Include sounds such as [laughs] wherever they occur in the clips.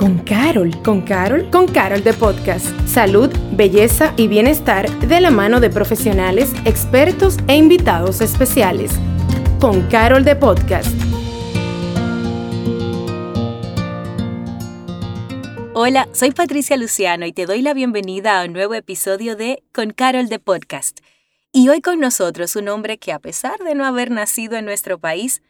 con Carol. ¿Con Carol? Con Carol de Podcast. Salud, belleza y bienestar de la mano de profesionales, expertos e invitados especiales. Con Carol de Podcast. Hola, soy Patricia Luciano y te doy la bienvenida a un nuevo episodio de Con Carol de Podcast. Y hoy con nosotros un hombre que a pesar de no haber nacido en nuestro país,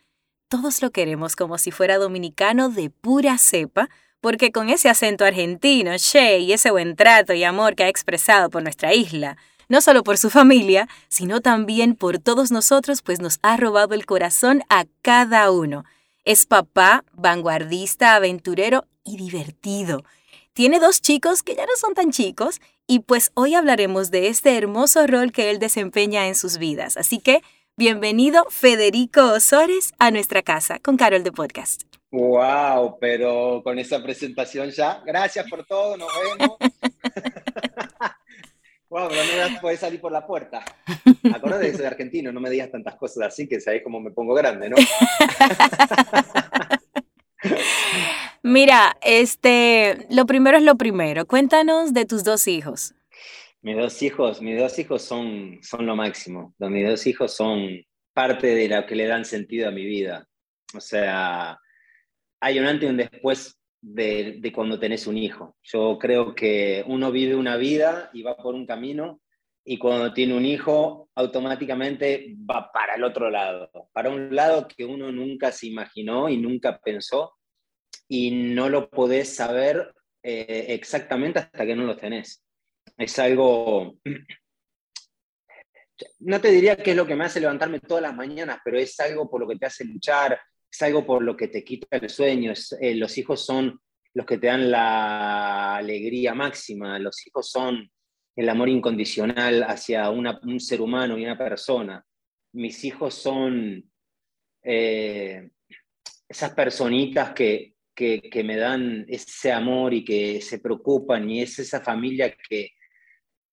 todos lo queremos como si fuera dominicano de pura cepa, porque con ese acento argentino, che, y ese buen trato y amor que ha expresado por nuestra isla, no solo por su familia, sino también por todos nosotros, pues nos ha robado el corazón a cada uno. Es papá, vanguardista, aventurero y divertido. Tiene dos chicos que ya no son tan chicos y pues hoy hablaremos de este hermoso rol que él desempeña en sus vidas. Así que, bienvenido Federico Osores a nuestra casa con Carol de Podcast. Wow, pero con esa presentación ya. Gracias por todo, nos vemos. [laughs] wow, pero no poder salir por la puerta. Acordate de que soy argentino, no me digas tantas cosas así que sabés cómo me pongo grande, ¿no? [laughs] Mira, este, lo primero es lo primero. Cuéntanos de tus dos hijos. Mis dos hijos, mis dos hijos son, son lo máximo. Mis dos hijos son parte de lo que le dan sentido a mi vida. O sea, hay un antes y un después de, cuando tenés un hijo. Yo creo que uno vive una vida y va por un camino y cuando tiene un hijo automáticamente va para el otro lado, para un lado que uno nunca se imaginó y nunca pensó y no lo podés saber eh, exactamente hasta que no lo tenés. Es algo, no te diría que es lo que me hace levantarme todas las mañanas, pero es algo por lo que te hace luchar, es algo por lo que te quita el sueño. Eh, los hijos son los que te dan la alegría máxima, los hijos son el amor incondicional hacia un ser humano y una persona. Mis hijos son eh, esas personitas que, que, me dan ese amor y que se preocupan y es esa familia que,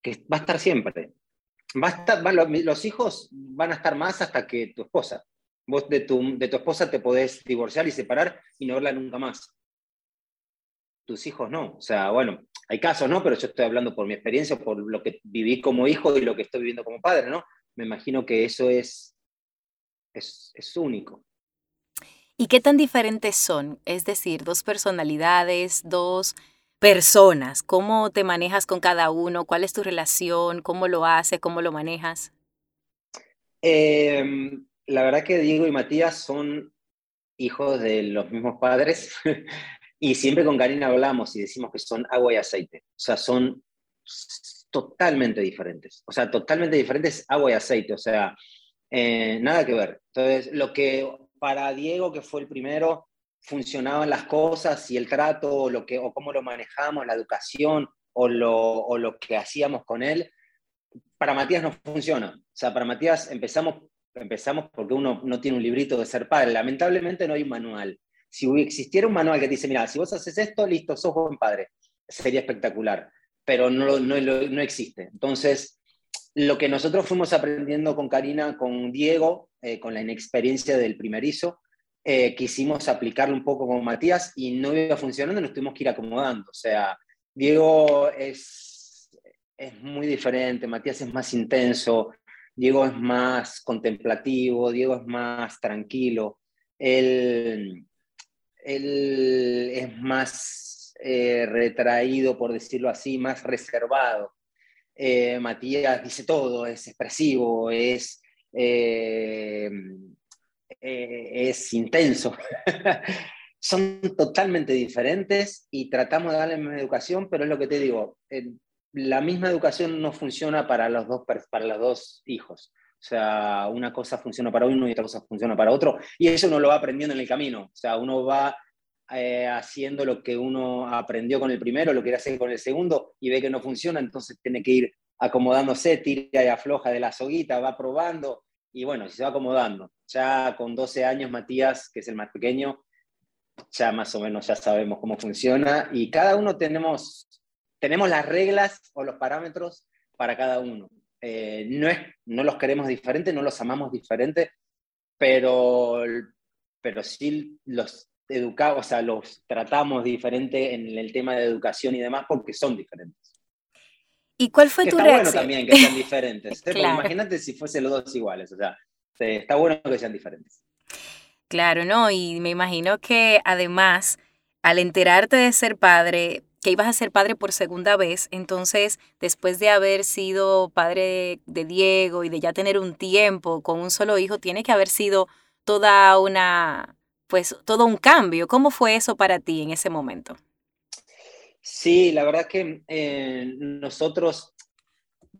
que va a estar siempre. Va a estar, los hijos van a estar más hasta que tu esposa. Vos de tu, de tu esposa te podés divorciar y separar y no verla nunca más. Tus hijos no. O sea, bueno, hay casos, ¿no? Pero yo estoy hablando por mi experiencia, por lo que viví como hijo y lo que estoy viviendo como padre, ¿no? Me imagino que eso es, es, es único. ¿Y qué tan diferentes son? Es decir, dos personalidades, dos personas. ¿Cómo te manejas con cada uno? ¿Cuál es tu relación? ¿Cómo lo haces? ¿Cómo lo manejas? Eh, la verdad que Diego y Matías son hijos de los mismos padres [laughs] y siempre con Karina hablamos y decimos que son agua y aceite. O sea, son totalmente diferentes. O sea, totalmente diferentes agua y aceite. O sea, eh, nada que ver. Entonces, lo que para Diego, que fue el primero, funcionaban las cosas y el trato o, lo que, o cómo lo manejamos, la educación o lo, o lo que hacíamos con él, para Matías no funciona. O sea, para Matías empezamos empezamos porque uno no tiene un librito de ser padre. Lamentablemente no hay un manual. Si existiera un manual que te dice, mira, si vos haces esto, listo, sos buen padre, sería espectacular, pero no, no, no existe. Entonces, lo que nosotros fuimos aprendiendo con Karina, con Diego, eh, con la inexperiencia del primerizo, eh, quisimos aplicarlo un poco con Matías y no iba funcionando, nos tuvimos que ir acomodando. O sea, Diego es, es muy diferente, Matías es más intenso, Diego es más contemplativo, Diego es más tranquilo, él, es más eh, retraído, por decirlo así, más reservado. Eh, Matías dice todo, es expresivo, es, eh, es intenso. [laughs] Son totalmente diferentes y tratamos de darle más educación, pero es lo que te digo, la misma educación no funciona para los dos, para los dos hijos. O sea, una cosa funciona para uno y otra cosa funciona para otro. Y eso uno lo va aprendiendo en el camino. O sea, uno va eh, haciendo lo que uno aprendió con el primero, lo quiere hacer con el segundo y ve que no funciona, entonces tiene que ir acomodándose, tira y afloja de la soguita, va probando y bueno, se va acomodando. Ya con 12 años, Matías, que es el más pequeño, ya más o menos ya sabemos cómo funciona y cada uno tenemos tenemos las reglas o los parámetros para cada uno. Eh, no, es, no los queremos diferentes, no los amamos diferentes, pero, pero sí los educamos, o sea, los tratamos diferente en el tema de educación y demás porque son diferentes. ¿Y cuál fue tu está reacción? bueno también que sean [laughs] diferentes. ¿eh? Claro. Imagínate si fuesen los dos iguales, o sea, está bueno que sean diferentes. Claro, ¿no? Y me imagino que además, al enterarte de ser padre, que ibas a ser padre por segunda vez, entonces, después de haber sido padre de Diego y de ya tener un tiempo con un solo hijo, tiene que haber sido toda una, pues, todo un cambio. ¿Cómo fue eso para ti en ese momento? Sí, la verdad que eh, nosotros,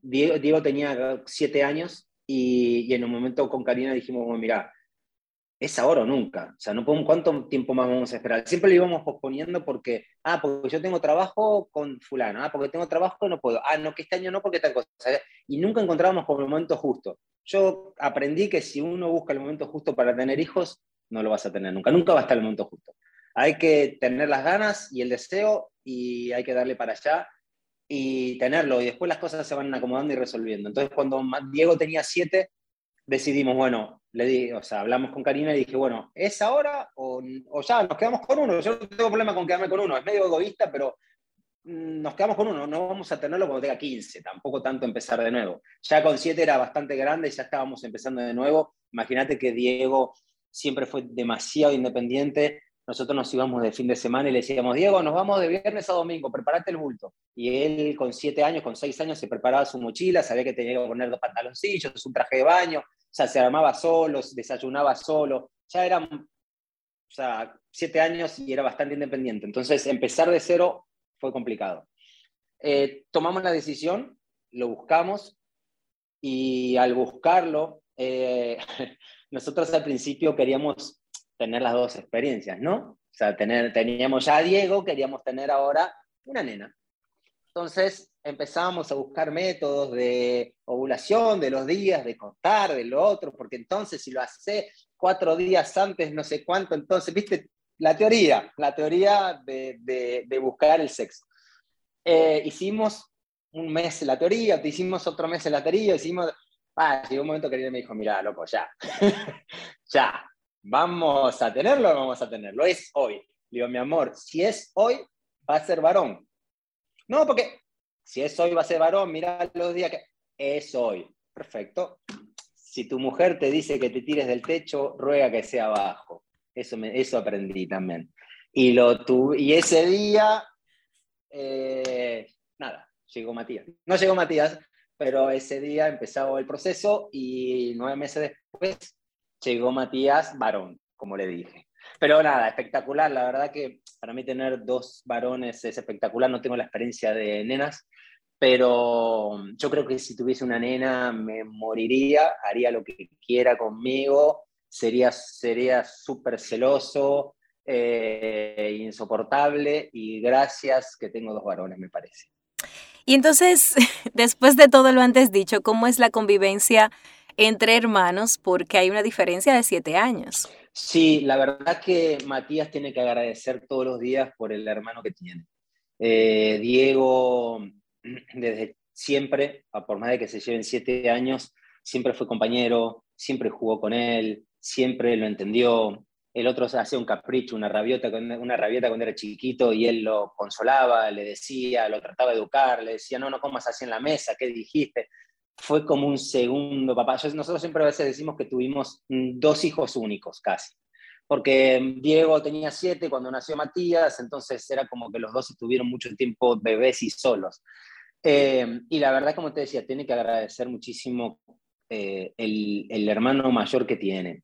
Diego, tenía siete años y, en un momento con Karina dijimos, mira, es ahora o nunca. O sea, no podemos, ¿cuánto tiempo más vamos a esperar? Siempre lo íbamos posponiendo porque, ah, porque yo tengo trabajo con fulano, ah, porque tengo trabajo no puedo, ah, no, que este año no, porque tal cosa. Y nunca encontrábamos como el momento justo. Yo aprendí que si uno busca el momento justo para tener hijos, no lo vas a tener nunca. Nunca va a estar el momento justo. Hay que tener las ganas y el deseo y hay que darle para allá y tenerlo. Y después las cosas se van acomodando y resolviendo. Entonces, cuando Diego tenía siete, decidimos, bueno, le di, o sea, hablamos con Karina y dije, bueno, ¿es ahora o, o, ya nos quedamos con uno? Yo no tengo problema con quedarme con uno, es medio egoísta, pero nos quedamos con uno, no vamos a tenerlo cuando tenga 15, tampoco tanto empezar de nuevo. Ya con 7 era bastante grande, ya estábamos empezando de nuevo. Imagínate que Diego siempre fue demasiado independiente. Nosotros nos íbamos de fin de semana y le decíamos, Diego, nos vamos de viernes a domingo, prepárate el bulto. Y él con 7 años, con 6 años, se preparaba su mochila, sabía que tenía que poner dos pantaloncillos, un traje de baño, o sea, se armaba solo, desayunaba solo. Ya eran, o sea, 7 años y era bastante independiente. Entonces, empezar de cero fue complicado. Eh, tomamos la decisión, lo buscamos y al buscarlo, eh, [laughs] nosotros al principio queríamos tener las dos experiencias, ¿no? O sea, tener, teníamos ya a Diego, queríamos tener ahora una nena. Entonces empezamos a buscar métodos de ovulación, de los días, de contar, de lo otro, porque entonces si lo hace cuatro días antes, no sé cuánto, entonces, viste, la teoría, la teoría de, de, de buscar el sexo. Eh, hicimos un mes la teoría, te hicimos otro mes la teoría, hicimos... Ah, llegó un momento que él me dijo, mira, loco, ya, [laughs] ya, vamos a tenerlo o vamos a tenerlo, es hoy. Le digo, mi amor, si es hoy, va a ser varón. No, porque si es hoy, va a ser varón, mira los días que... Es hoy. Perfecto. Si tu mujer te dice que te tires del techo, ruega que sea abajo. Eso, me, eso aprendí también. Y, lo tu, y ese día, eh, nada, llegó Matías. No llegó Matías, pero ese día empezaba el proceso y nueve meses después llegó Matías varón, como le dije. Pero nada, espectacular. La verdad que para mí tener dos varones es espectacular. No tengo la experiencia de nenas, pero yo creo que si tuviese una nena me moriría, haría lo que quiera conmigo, sería sería súper celoso, eh, insoportable y gracias que tengo dos varones, me parece. Y entonces, [laughs] después de todo lo antes dicho, ¿cómo es la convivencia entre hermanos? Porque hay una diferencia de siete años. Sí, la verdad que Matías tiene que agradecer todos los días por el hermano que tiene. Eh, Diego, [clears throat] desde siempre, por más de que se lleven siete años, siempre fue compañero, siempre jugó con él, siempre lo entendió. El otro hacía un capricho, una rabiota, una rabieta cuando era chiquito y él lo consolaba, le decía, lo trataba de educar, le decía, no, no comas así en la mesa, ¿qué dijiste? Fue como un segundo papá. Nosotros siempre a veces decimos que tuvimos dos hijos únicos casi porque Diego tenía siete cuando nació Matías, entonces era como que los dos estuvieron mucho tiempo bebés y solos. Eh, y la verdad, como te decía, tiene que agradecer muchísimo eh, el, el, hermano mayor que tiene.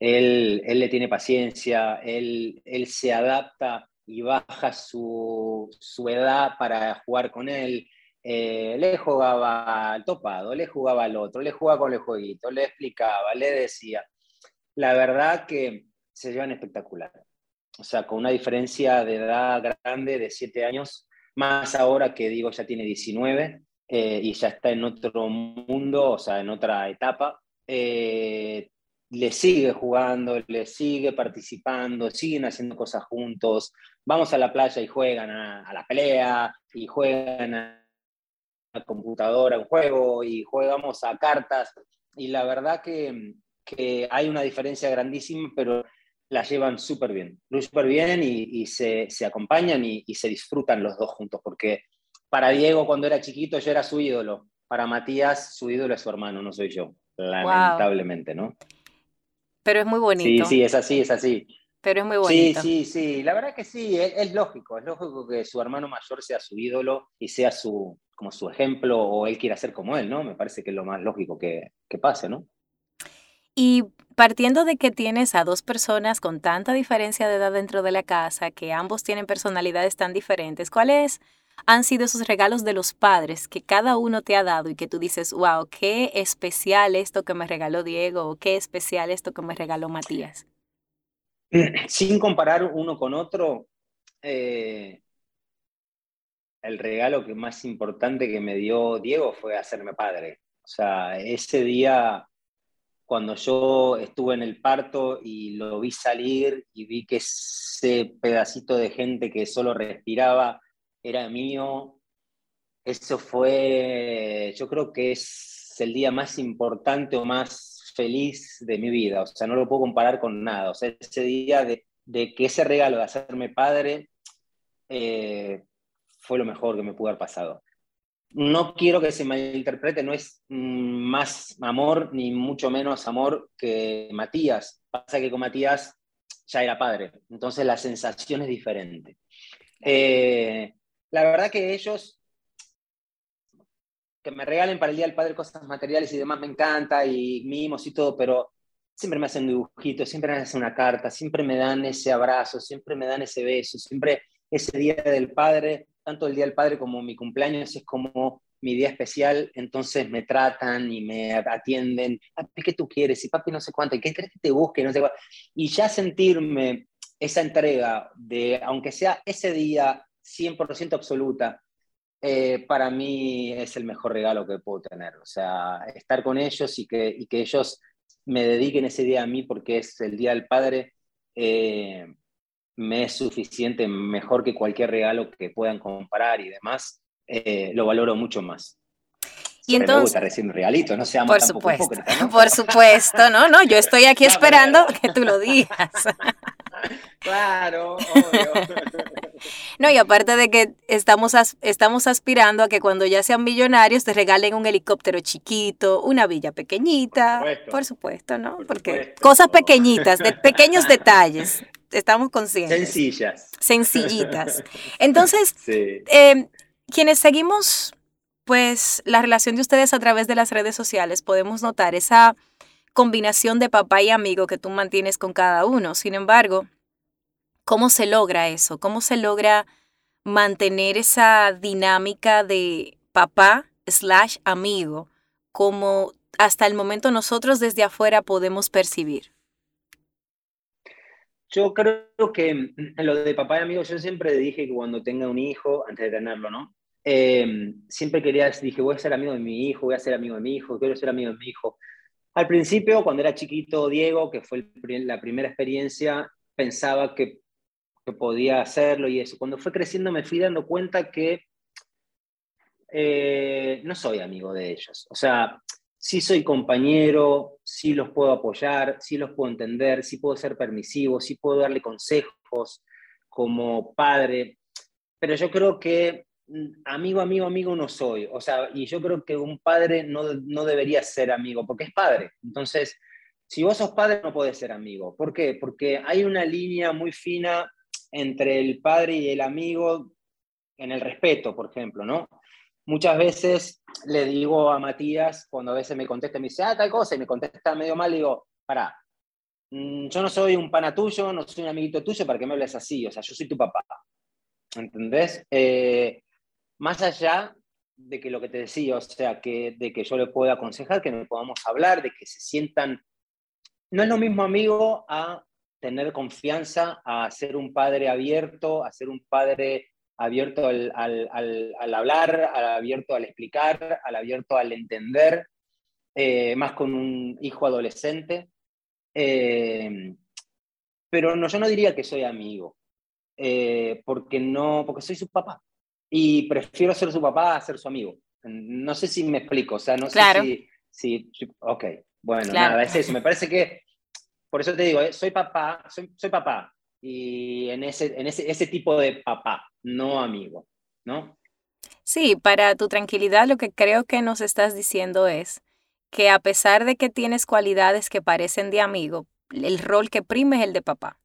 Él, él le tiene paciencia, él, él, se adapta y baja su, su edad para jugar con él. Eh, le jugaba al topado, le jugaba al otro, le jugaba con el jueguito, le explicaba, le decía. La verdad que se llevan espectacular. O sea, con una diferencia de edad grande de 7 años, más ahora que digo ya tiene 19 eh, y ya está en otro mundo, o sea, en otra etapa, eh, le sigue jugando, le sigue participando, siguen haciendo cosas juntos, vamos a la playa y juegan a, a la pelea, y juegan a computadora un juego, y jugamos a cartas, y la verdad que, que hay una diferencia grandísima, pero la llevan súper bien, súper bien y, se, acompañan y, se disfrutan los dos juntos, porque para Diego cuando era chiquito yo era su ídolo, para Matías su ídolo es su hermano, no soy yo, lamentablemente, ¿no? Pero es muy bonito. Sí, sí, es así, es así. Pero es muy bonito. Sí, sí, sí, la verdad que sí, es, lógico, es lógico que su hermano mayor sea su ídolo y sea su, como su ejemplo o él quiera ser como él, ¿no? Me parece que es lo más lógico que, que pase, ¿no? Y partiendo de que tienes a dos personas con tanta diferencia de edad dentro de la casa, que ambos tienen personalidades tan diferentes, ¿cuáles han sido esos regalos de los padres que cada uno te ha dado y que tú dices, wow, qué especial esto que me regaló Diego o qué especial esto que me regaló Matías? [clears throat] Sin comparar uno con otro, eh, el regalo que más importante que me dio Diego fue hacerme padre. O sea, ese día cuando yo estuve en el parto y lo vi salir y vi que ese pedacito de gente que solo respiraba era mío, eso fue, yo creo que es el día más importante o más feliz de mi vida, o sea, no lo puedo comparar con nada, o sea, ese día de, que ese regalo de hacerme padre eh, fue lo mejor que me pudo haber pasado no quiero que se malinterprete, no es mm, más amor ni mucho menos amor que Matías. Pasa que con Matías ya era padre, entonces la sensación es diferente. Eh, la verdad que ellos, que me regalen para el Día del Padre cosas materiales y demás, me encanta, y mimos y todo, pero siempre me hacen dibujitos, siempre me hacen una carta, siempre me dan ese abrazo, siempre me dan ese beso, siempre ese Día del Padre tanto el Día del Padre como mi cumpleaños es como mi día especial, entonces me tratan y me atienden, papi, ¿qué tú quieres? Y papi no sé cuánto, ¿y qué crees que te busque? No sé Y ya sentirme esa entrega de, aunque sea ese día 100% absoluta, eh, para mí es el mejor regalo que puedo tener. O sea, estar con ellos y que, y que ellos me dediquen ese día a mí porque es el Día del Padre, eh, me es suficiente, mejor que cualquier regalo que puedan comprar y demás, eh, lo valoro mucho más. Y entonces, me gusta recibir un regalito, no seamos Por supuesto, por supuesto, no, no, yo estoy aquí [laughs] esperando que tú lo digas. [laughs] Claro, obvio. [laughs] No, y aparte de que estamos, estamos aspirando a que cuando ya sean millonarios te regalen un helicóptero chiquito, una villa pequeñita, por supuesto, ¿no? Porque cosas pequeñitas, de pequeños detalles estamos conscientes. Sencillas. Sencillitas. Entonces, [laughs] em, quienes seguimos, pues, la relación de ustedes a través de las redes sociales, podemos notar esa combinación de papá y amigo que tú mantienes con cada uno. Sin embargo, ¿cómo se logra eso? ¿Cómo se logra mantener esa dinámica de papá slash amigo como hasta el momento nosotros desde afuera podemos percibir? Yo creo que lo de papá y amigos, yo siempre dije que cuando tenga un hijo, antes de tenerlo, ¿no? Em, siempre quería, dije, voy a ser amigo de mi hijo, voy a ser amigo de mi hijo, quiero ser amigo de mi hijo. Al principio, cuando era chiquito, Diego, que fue la primera experiencia, pensaba que, que, podía hacerlo y eso. Cuando fue creciendo me fui dando cuenta que eh, no soy amigo de ellos. O sea, sí soy compañero, sí los puedo apoyar, sí los puedo entender, sí puedo ser permisivo, sí puedo darle consejos como padre, pero yo creo que mm, amigo, amigo, amigo no soy. O sea, y yo creo que un padre no, no debería ser amigo, porque es padre. Entonces, si vos sos padre, no podés ser amigo. ¿Por qué? Porque hay una línea muy fina entre el padre y el amigo en el respeto, por ejemplo, ¿no? muchas veces le digo a Matías, cuando a veces me contesta, me dice, ah, tal cosa, y me contesta medio mal, digo, pará, mm, yo no soy un pana tuyo, no soy un amiguito tuyo para que me hables así, o sea, yo soy tu papá. ¿Entendés? Eh, más allá de que lo que te decía, o sea, que, de que yo le pueda aconsejar, que nos podamos hablar, de que se sientan... No es lo mismo amigo a tener confianza, a ser un padre abierto, a ser un padre abierto al, hablar, al abierto al explicar, al abierto al entender, eh, más con un hijo adolescente. Eh, pero no, yo no diría que soy amigo, eh, porque, no, porque soy su papá. Y prefiero ser su papá a ser su amigo. No sé si me explico, o sea, no sé si, si... Ok, bueno, nada, es eso. Me parece que por eso te digo, eh, soy papá, soy, soy papá, y en, ese, en ese, ese tipo de papá, no amigo, ¿no? Sí, para tu tranquilidad lo que creo que nos estás diciendo es que a pesar de que tienes cualidades que parecen de amigo, el rol que prime es el de papá.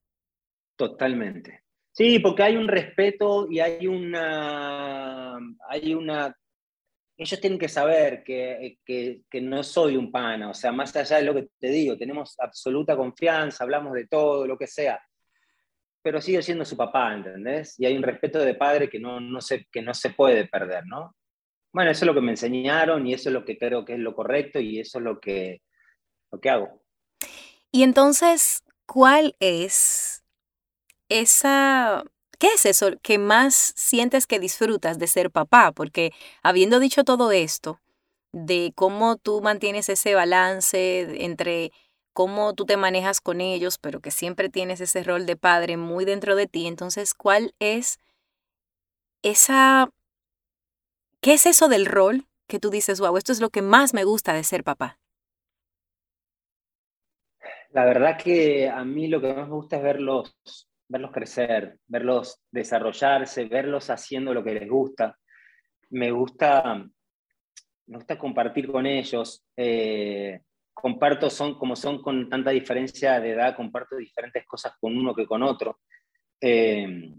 Totalmente. Sí, porque hay un respeto y hay una, hay una ellos tienen que saber que, que, que, no soy un pana, o sea, más allá de lo que te digo, tenemos absoluta confianza, hablamos de todo, lo que sea, pero sigue siendo su papá, ¿entendés? Y hay un respeto de padre que no, no, se, que no se puede perder, ¿no? Bueno, eso es lo que me enseñaron y eso es lo que creo que es lo correcto y eso es lo que, lo que hago. Y entonces, ¿cuál es esa ¿Qué es eso que más sientes que disfrutas de ser papá? Porque habiendo dicho todo esto, de cómo tú mantienes ese balance entre cómo tú te manejas con ellos, pero que siempre tienes ese rol de padre muy dentro de ti, entonces, ¿cuál es esa... ¿Qué es eso del rol que tú dices, wow, esto es lo que más me gusta de ser papá? La verdad que a mí lo que más me gusta es verlos verlos crecer, verlos desarrollarse, verlos haciendo lo que les gusta. Me gusta, me gusta compartir con ellos. Eh, comparto, son como son con tanta diferencia de edad, comparto diferentes cosas con uno que con otro. Eh,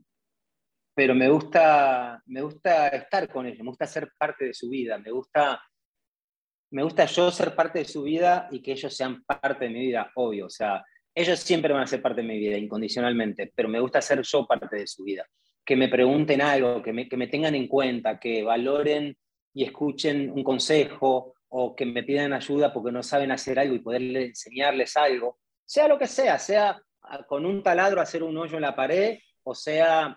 pero me gusta, me gusta estar con ellos, me gusta ser parte de su vida, me gusta, me gusta yo ser parte de su vida y que ellos sean parte de mi vida, obvio. O sea, ellos siempre van a ser parte de mi vida, incondicionalmente, pero me gusta ser yo parte de su vida. Que me pregunten algo, que me, que me tengan en cuenta, que valoren y escuchen un consejo o que me pidan ayuda porque no saben hacer algo y poder enseñarles algo, sea lo que sea, sea con un taladro hacer un hoyo en la pared o sea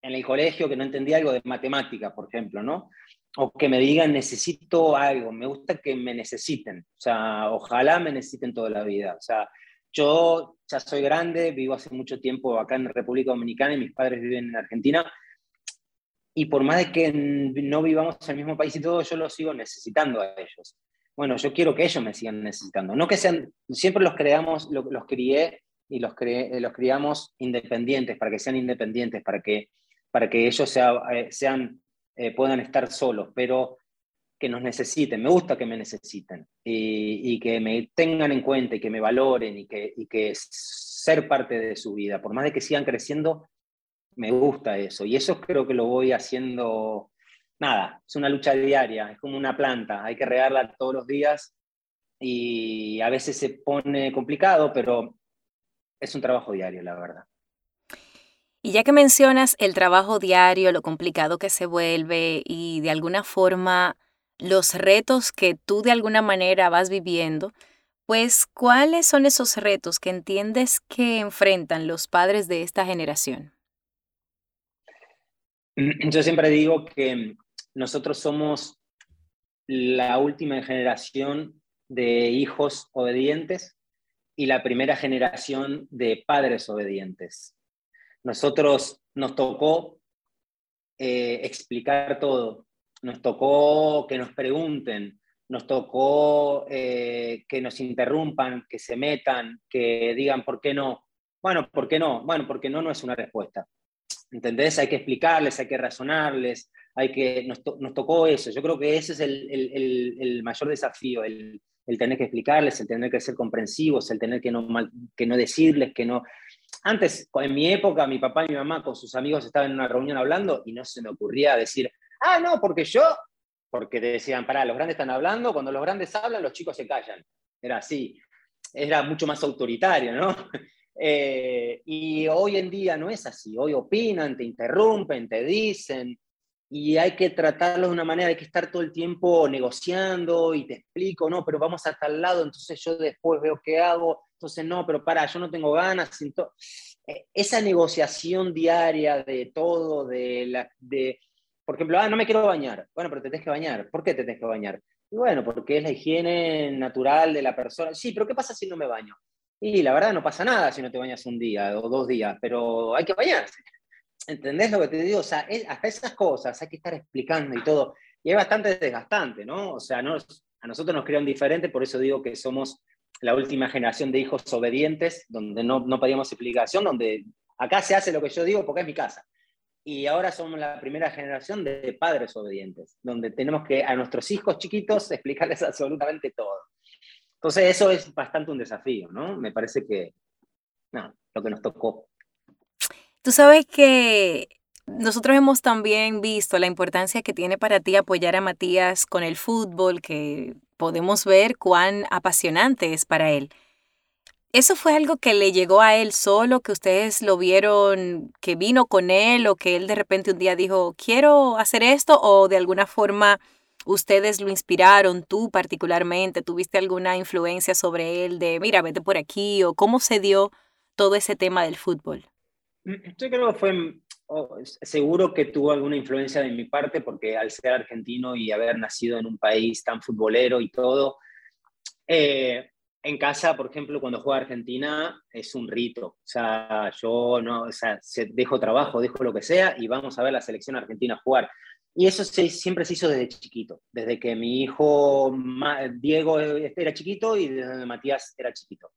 en el colegio que no entendía algo de matemática, por ejemplo, ¿no? O que me digan necesito algo, me gusta que me necesiten, o sea, ojalá me necesiten toda la vida, o sea, yo ya soy grande, vivo hace mucho tiempo acá en República Dominicana y mis padres viven en Argentina. Y por más de que no vivamos en el mismo país y todo, yo los sigo necesitando a ellos. Bueno, yo quiero que ellos me sigan necesitando. No que sean, siempre los creamos, los, crié y los, los criamos independientes, para que sean independientes, para que, para que ellos eh, sean, eh, puedan estar solos. Pero que nos necesiten, me gusta que me necesiten y, que me tengan en cuenta y que me valoren y que, y que ser parte de su vida, por más de que sigan creciendo, me gusta eso y eso creo que lo voy haciendo, nada, es una lucha diaria, es como una planta, hay que regarla todos los días y a veces se pone complicado, pero es un trabajo diario, la verdad. Y ya que mencionas el trabajo diario, lo complicado que se vuelve y de alguna forma los retos que tú de alguna manera vas viviendo, pues ¿cuáles son esos retos que entiendes que enfrentan los padres de esta generación? [clears throat] Yo siempre digo que nosotros somos la última generación de hijos obedientes y la primera generación de padres obedientes. Nosotros nos tocó eh, explicar todo, nos tocó que nos pregunten, nos tocó eh, que nos interrumpan, que se metan, que digan por qué no. Bueno, ¿por qué no? Bueno, porque no no es una respuesta. ¿Entendés? Hay que explicarles, hay que razonarles, hay que, nos, tocó eso. Yo creo que ese es el, mayor desafío, el, tener que explicarles, el tener que ser comprensivos, el tener que no, que no decirles, que no... Antes, en mi época, mi papá y mi mamá con sus amigos estaban en una reunión hablando y no se me ocurría decir, Ah, no, porque yo, porque decían, pará, los grandes están hablando, cuando los grandes hablan, los chicos se callan. Era así, era mucho más autoritario, ¿no? [laughs] Eh, y hoy en día no es así, hoy opinan, te interrumpen, te dicen, y hay que tratarlo de una manera, hay que estar todo el tiempo negociando y te explico, no, pero vamos a tal lado, entonces yo después veo qué hago, entonces no, pero para, yo no tengo ganas. Eh, esa negociación diaria de todo, de por ejemplo, ah, no me quiero bañar. Bueno, pero te tienes que bañar. ¿Por qué te tienes que bañar? Y bueno, porque es la higiene natural de la persona. Sí, pero ¿qué pasa si no me baño? Y la verdad no pasa nada si no te bañas un día o dos días, pero hay que bañarse. ¿Entendés lo que te digo? O sea, hasta esas cosas hay que estar explicando y todo. Y es bastante desgastante, ¿no? O sea, a nosotros nos crean diferente, por eso digo que somos la última generación de hijos obedientes, donde no, no pedíamos explicación, donde acá se hace lo que yo digo porque es mi casa. Y ahora somos la primera generación de padres obedientes, donde tenemos que a nuestros hijos chiquitos [laughs] explicarles absolutamente todo. Entonces eso es bastante un desafío, ¿no? Me parece que, no, lo que nos tocó. Tú sabes que nosotros hemos también visto la importancia que tiene para ti apoyar a Matías con el fútbol, que podemos ver cuán apasionante es para él. ¿Eso fue algo que le llegó a él solo, que ustedes lo vieron, que vino con él o que él de repente un día dijo, quiero hacer esto o de alguna forma ustedes lo inspiraron, tú particularmente, tuviste alguna influencia sobre él de, mira, vete por aquí o cómo se dio todo ese tema del fútbol? Mm, yo creo que fue, seguro que tuvo alguna influencia de mi parte porque al ser argentino y haber nacido en un país tan futbolero y todo, eh, en casa, por ejemplo, cuando juega Argentina es un rito. O sea, yo no, o sea, dejo trabajo, dejo lo que sea y vamos a ver la selección argentina jugar. Y eso se, siempre se hizo desde chiquito, desde que mi hijo Diego era chiquito y desde Matías era chiquito.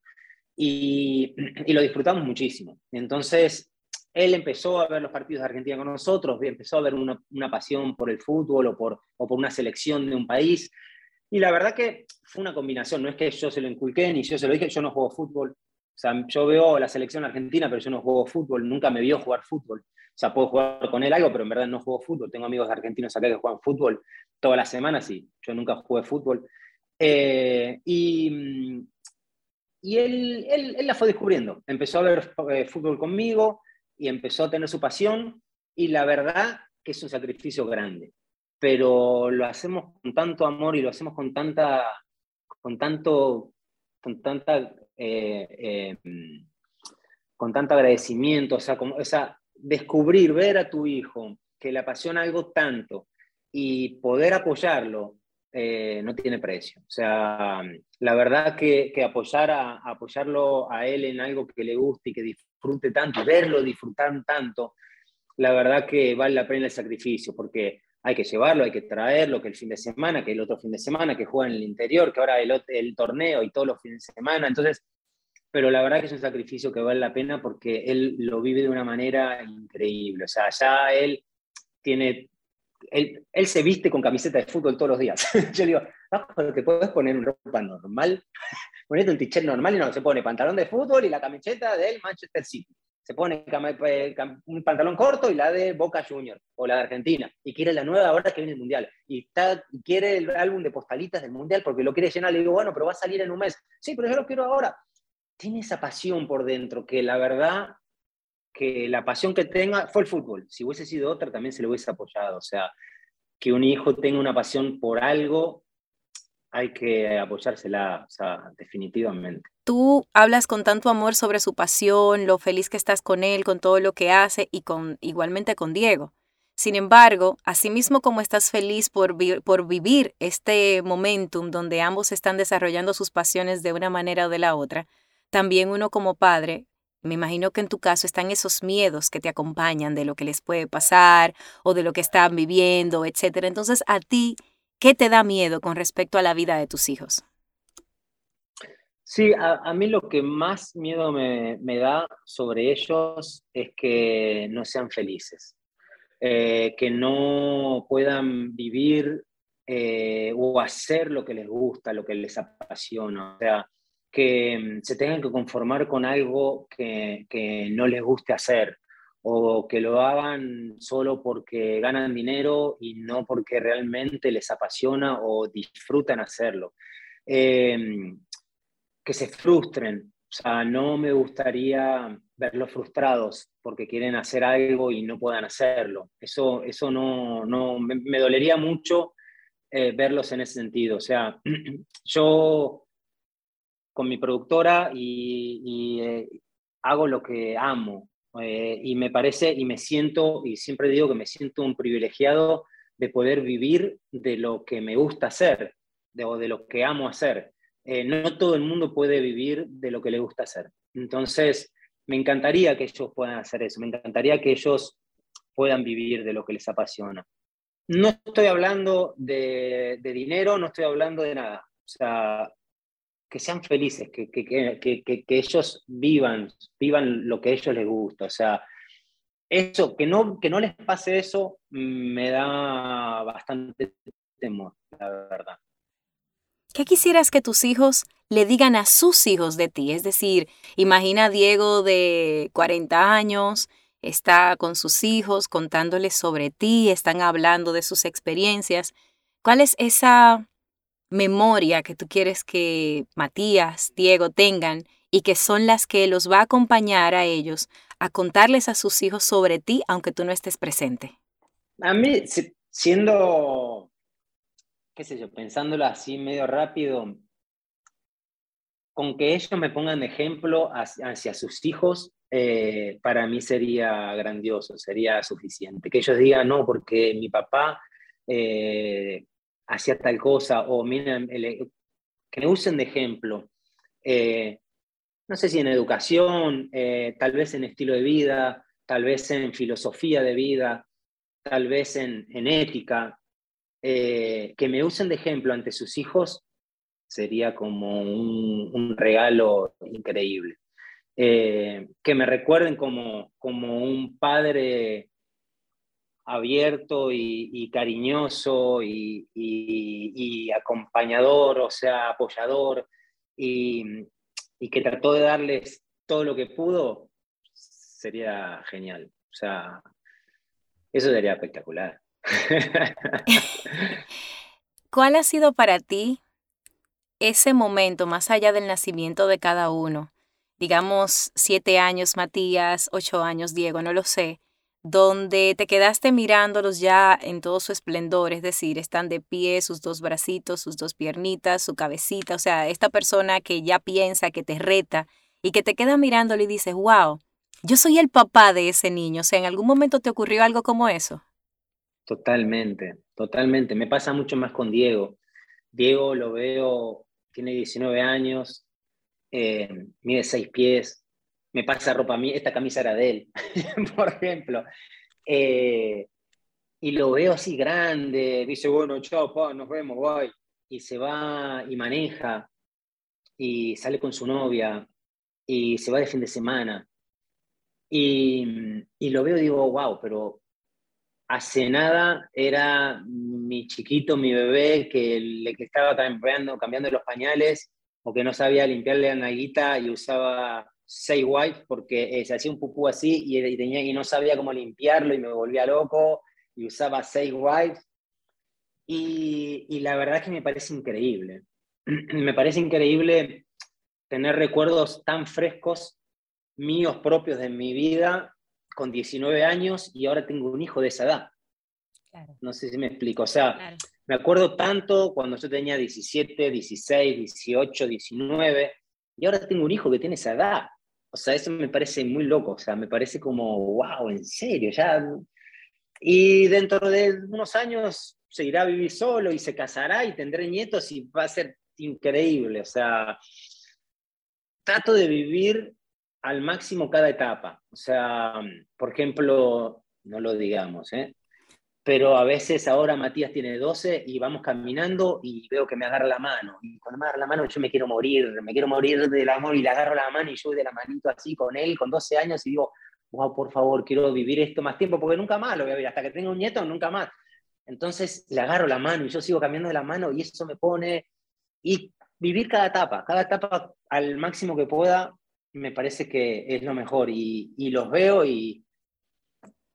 Y, [clears throat] y, lo disfrutamos muchísimo. Entonces, él empezó a ver los partidos de Argentina con nosotros, empezó a ver una, una pasión por el fútbol o por, o por una selección de un país. Y la verdad que fue una combinación, no es que yo se lo inculqué ni yo se lo dije, yo no juego fútbol. O sea, yo veo la selección argentina, pero yo no juego fútbol, nunca me vio jugar fútbol. O sea, puedo jugar con él algo, pero en verdad no juego fútbol. Tengo amigos argentinos acá que juegan fútbol todas las semanas y yo nunca jugué fútbol. Eh, y y él, él, él, la fue descubriendo. Empezó a ver eh, fútbol conmigo y empezó a tener su pasión y la verdad que es un sacrificio grande pero lo hacemos con tanto amor y lo hacemos con tanta, con tanto, con tanta, eh, eh, con tanto agradecimiento, o sea, como, o sea, descubrir, ver a tu hijo que le apasiona algo tanto y poder apoyarlo eh, no tiene precio. O sea, la verdad que, que apoyar a, apoyarlo a él en algo que le guste y que disfrute tanto, verlo disfrutar tanto, la verdad que vale la pena el sacrificio, porque hay que llevarlo, hay que traerlo, que el fin de semana, que el otro fin de semana, que juega en el interior, que ahora el, el torneo y todos los fines de semana. Entonces, pero la verdad que es un sacrificio que vale la pena porque él lo vive de una manera increíble. O sea, ya él tiene, él, él se viste con camiseta de fútbol todos los días. [laughs] Yo le digo, ah, te puedes poner una ropa normal, [laughs] ponete un t-shirt normal y no, se pone pantalón de fútbol y la camiseta del Manchester City pone eh, un pantalón corto y la de Boca Junior o la de Argentina y quiere la nueva ahora que viene el Mundial y quiere el álbum de postalitas del Mundial porque lo quiere llenar, le digo, bueno, pero va a salir en un mes. Sí, pero yo lo quiero ahora. Tiene esa pasión por dentro que la verdad que la pasión que tenga fue el fútbol. Si hubiese sido otra también se le hubiese apoyado. O sea, que un hijo tenga una pasión por algo hay que apoyársela, o sea, definitivamente. Tú hablas con tanto amor sobre su pasión, lo feliz que estás con él, con todo lo que hace y con igualmente con Diego. Sin embargo, asimismo como estás feliz por, por vivir este momentum donde ambos están desarrollando sus pasiones de una manera o de la otra, también uno como padre, me imagino que en tu caso están esos miedos que te acompañan de lo que les puede pasar o de lo que están viviendo, etc. Entonces, a ti, ¿Qué te da miedo con respecto a la vida de tus hijos? Sí, a, mí lo que más miedo me, da sobre ellos es que no sean felices, eh, que no puedan vivir eh, o hacer lo que les gusta, lo que les apasiona, o sea, que mm, se tengan que conformar con algo que, que no les guste hacer, o que lo hagan solo porque ganan dinero y no porque realmente les apasiona o disfrutan hacerlo. Em, que se frustren, o sea, no me gustaría verlos frustrados porque quieren hacer algo y no puedan hacerlo. Eso, eso no, no me, dolería mucho eh, verlos en ese sentido. O sea, [clears throat] yo con mi productora y, eh, hago lo que amo, eh, y me parece y me siento, y siempre digo que me siento un privilegiado de poder vivir de lo que me gusta hacer, de, lo que amo hacer. Eh, no todo el mundo puede vivir de lo que le gusta hacer. Entonces, me encantaría que ellos puedan hacer eso, me encantaría que ellos puedan vivir de lo que les apasiona. No estoy hablando de, de dinero, no estoy hablando de nada. O sea, que sean felices, que, que, que, que, ellos vivan, vivan lo que a ellos les gusta. O sea, eso, que no, que no les pase eso, me da bastante temor, la verdad. ¿Qué quisieras que tus hijos le digan a sus hijos de ti? Es decir, imagina a Diego de 40 años, está con sus hijos contándoles sobre ti, están hablando de sus experiencias. ¿Cuál es esa memoria que tú quieres que Matías, Diego tengan y que son las que los va a acompañar a ellos a contarles a sus hijos sobre ti aunque tú no estés presente? A mí, siendo, qué sé yo, pensándolo así medio rápido, con que ellos me pongan ejemplo hacia, sus hijos, eh, para mí sería grandioso, sería suficiente. Que ellos digan, no, porque mi papá eh, hacía tal cosa, o miren, que me usen de ejemplo. Eh, no sé si en educación, eh, tal vez en estilo de vida, tal vez en filosofía de vida, tal vez en, ética, eh, que me usen de ejemplo ante sus hijos sería como un, regalo increíble. que me recuerden como, como un padre abierto y, cariñoso y, acompañador, o sea, apoyador, y, que trató de darles todo lo que pudo, sería genial. O sea, eso sería espectacular. [laughs] ¿Cuál ha sido para ti ese momento, más allá del nacimiento de cada uno? Digamos, siete años Matías, ocho años Diego, no lo sé donde te quedaste mirándolos ya en todo su esplendor, es decir, están de pie, sus dos bracitos, sus dos piernitas, su cabecita, o sea, esta persona que ya piensa, que te reta y que te queda mirándolo y dices, wow, yo soy el papá de ese niño, o sea, ¿en algún momento te ocurrió algo como eso? Totalmente, totalmente. Me pasa mucho más con Diego. Diego lo veo, tiene 19 años, eh, mide 6 pies, me pasa ropa a mí, esta camisa era de él, [laughs] por ejemplo. Eh, y lo veo así grande, dice, bueno, chao, nos vemos, bye. Y se va y maneja, y sale con su novia, y se va de fin de semana. Y, y lo veo y digo, wow, pero hace nada era mi chiquito, mi bebé, que le que estaba cambiando, cambiando los pañales, o que no sabía limpiarle la naguita y usaba seis wipes porque eh, se hacía un pupú así y, tenía, y no sabía cómo limpiarlo y me volvía loco y usaba seis wipes. Y, y la verdad es que me parece increíble. [clears throat] me parece increíble tener recuerdos tan frescos míos propios de mi vida con 19 años y ahora tengo un hijo de esa edad. No sé si me explico. O sea, me acuerdo tanto cuando yo tenía 17, 16, 18, 19 y ahora tengo un hijo que tiene esa edad. O sea, eso me parece muy loco, o sea, me parece como, wow, en serio, ya. Y dentro de unos años se irá a vivir solo y se casará y tendré nietos y va a ser increíble, o sea, trato de vivir al máximo cada etapa. O sea, por ejemplo, no lo digamos, ¿eh? Pero a veces ahora Matías tiene 12 y vamos caminando y veo que me agarra la mano. Y cuando me agarra la mano yo me quiero morir, me quiero morir del amor y le agarro la mano y yo de la manito así con él con 12 años y digo, wow, por favor, quiero vivir esto más tiempo porque nunca más lo voy a vivir, hasta que tenga un nieto, nunca más. Entonces le agarro la mano y yo sigo cambiando de la mano y eso me pone... Y vivir cada etapa, cada etapa al máximo que pueda, me parece que es lo mejor. Y, y los veo y,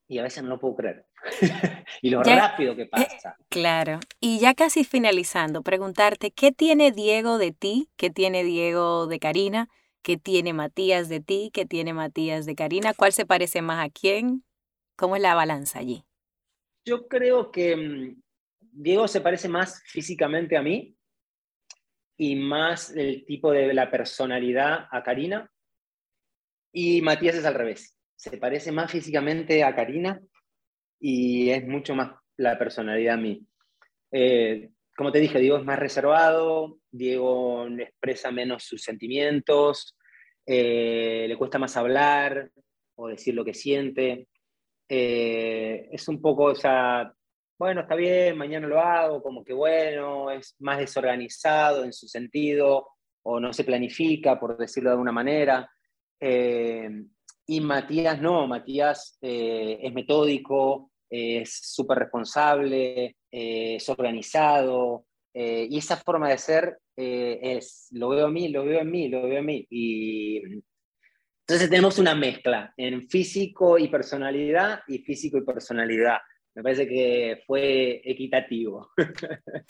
y a veces no lo puedo creer. [laughs] y lo rápido que eh, pasa. claro. Y ya casi finalizando, preguntarte, ¿qué tiene Diego de ti? ¿Qué tiene Diego de Karina? ¿Qué tiene Matías de ti? ¿Qué tiene Matías de Karina? ¿Cuál se parece más a quién? ¿Cómo es la balanza allí? Yo creo que mm, Diego se parece más físicamente a mí y más el tipo de la personalidad a Karina. Y Matías es al revés se parece más físicamente a Karina y es mucho más la personalidad a mí. Eh, como te dije, Diego es más reservado, Diego expresa menos sus sentimientos, eh, le cuesta más hablar o decir lo que siente. Eh, es un poco, o sea, bueno, está bien, mañana lo hago, como que bueno, es más desorganizado en su sentido, o no se planifica, por decirlo de alguna manera. Y Matías no, Matías eh, es metódico, es súper responsable, es organizado, y esa forma de ser es, lo veo a mí, lo veo en mí, lo veo en mí. Y entonces tenemos una mezcla en físico y personalidad y físico y personalidad. Me parece que fue equitativo. [laughs]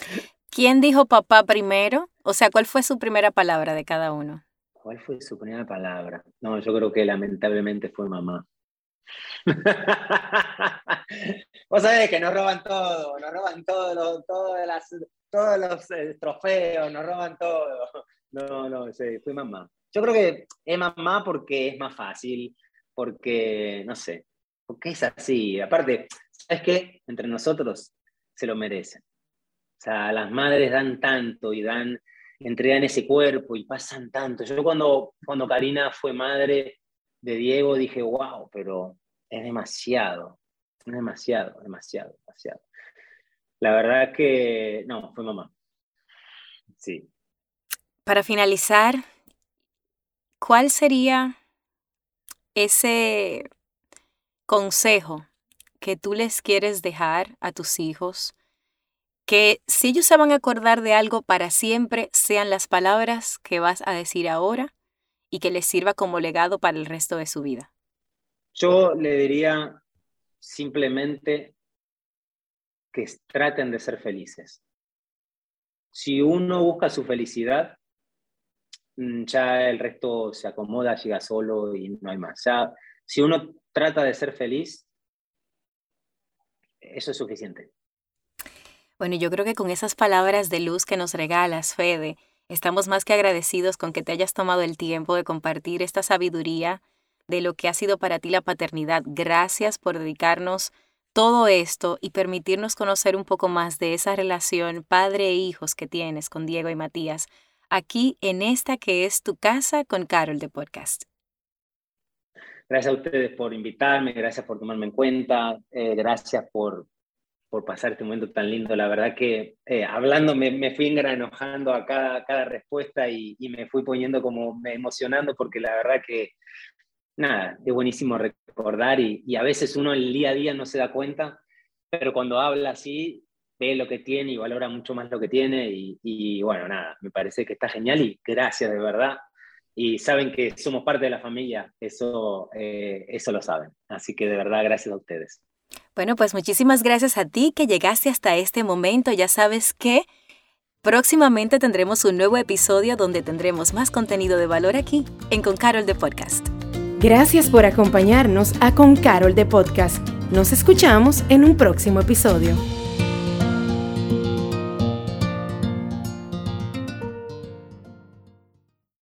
¿Quién dijo papá primero? O sea, ¿cuál fue su primera palabra de cada uno? ¿Cuál fue su primera palabra? No, yo creo que lamentablemente fue mamá. [laughs] Vos sabés que nos roban todo, nos roban todo, todos los eh, trofeos, nos roban todo. No, no, sí, fue mamá. Yo creo que es mamá porque es más fácil, porque, no sé, porque es así. Aparte, ¿sabes qué? Entre nosotros se lo merecen. O sea, las madres dan tanto y dan, entregan ese cuerpo y pasan tanto. Yo cuando, cuando Karina fue madre de Diego dije, wow, pero es demasiado, es demasiado, demasiado, demasiado. La verdad que, no, fue mamá. Sí. Para finalizar, ¿cuál sería ese consejo que tú les quieres dejar a tus hijos que si ellos se van a acordar de algo para siempre, sean las palabras que vas a decir ahora y que les sirva como legado para el resto de su vida. Yo le diría simplemente que traten de ser felices. Si uno busca su felicidad, mm, ya el resto se acomoda, llega solo y no hay más. si uno trata de ser feliz, eso es suficiente. Bueno, yo creo que con esas palabras de luz que nos regalas, Fede, estamos más que agradecidos con que te hayas tomado el tiempo de compartir esta sabiduría de lo que ha sido para ti la paternidad. Gracias por dedicarnos todo esto y permitirnos conocer un poco más de esa relación padre e hijos que tienes con Diego y Matías aquí en esta que es tu casa con Carol de Podcast. Gracias a ustedes por invitarme, gracias por tomarme en cuenta, eh, gracias por, por pasar este momento tan lindo. La verdad que eh, hablando me, me, fui engranojando a cada, cada respuesta y, y, me fui poniendo como me emocionando porque la verdad que, nada, es buenísimo recordar y, y, a veces uno el día a día no se da cuenta, pero cuando habla así ve lo que tiene y valora mucho más lo que tiene y, y bueno, nada, me parece que está genial y gracias de verdad. Y saben que somos parte de la familia, eso, eh, eso lo saben. Así que de verdad, gracias a ustedes. Bueno, pues muchísimas gracias a ti que llegaste hasta este momento. Ya sabes que próximamente tendremos un nuevo episodio donde tendremos más contenido de valor aquí en Con Carol de Podcast. Gracias por acompañarnos a Con Carol de Podcast. Nos escuchamos en un próximo episodio.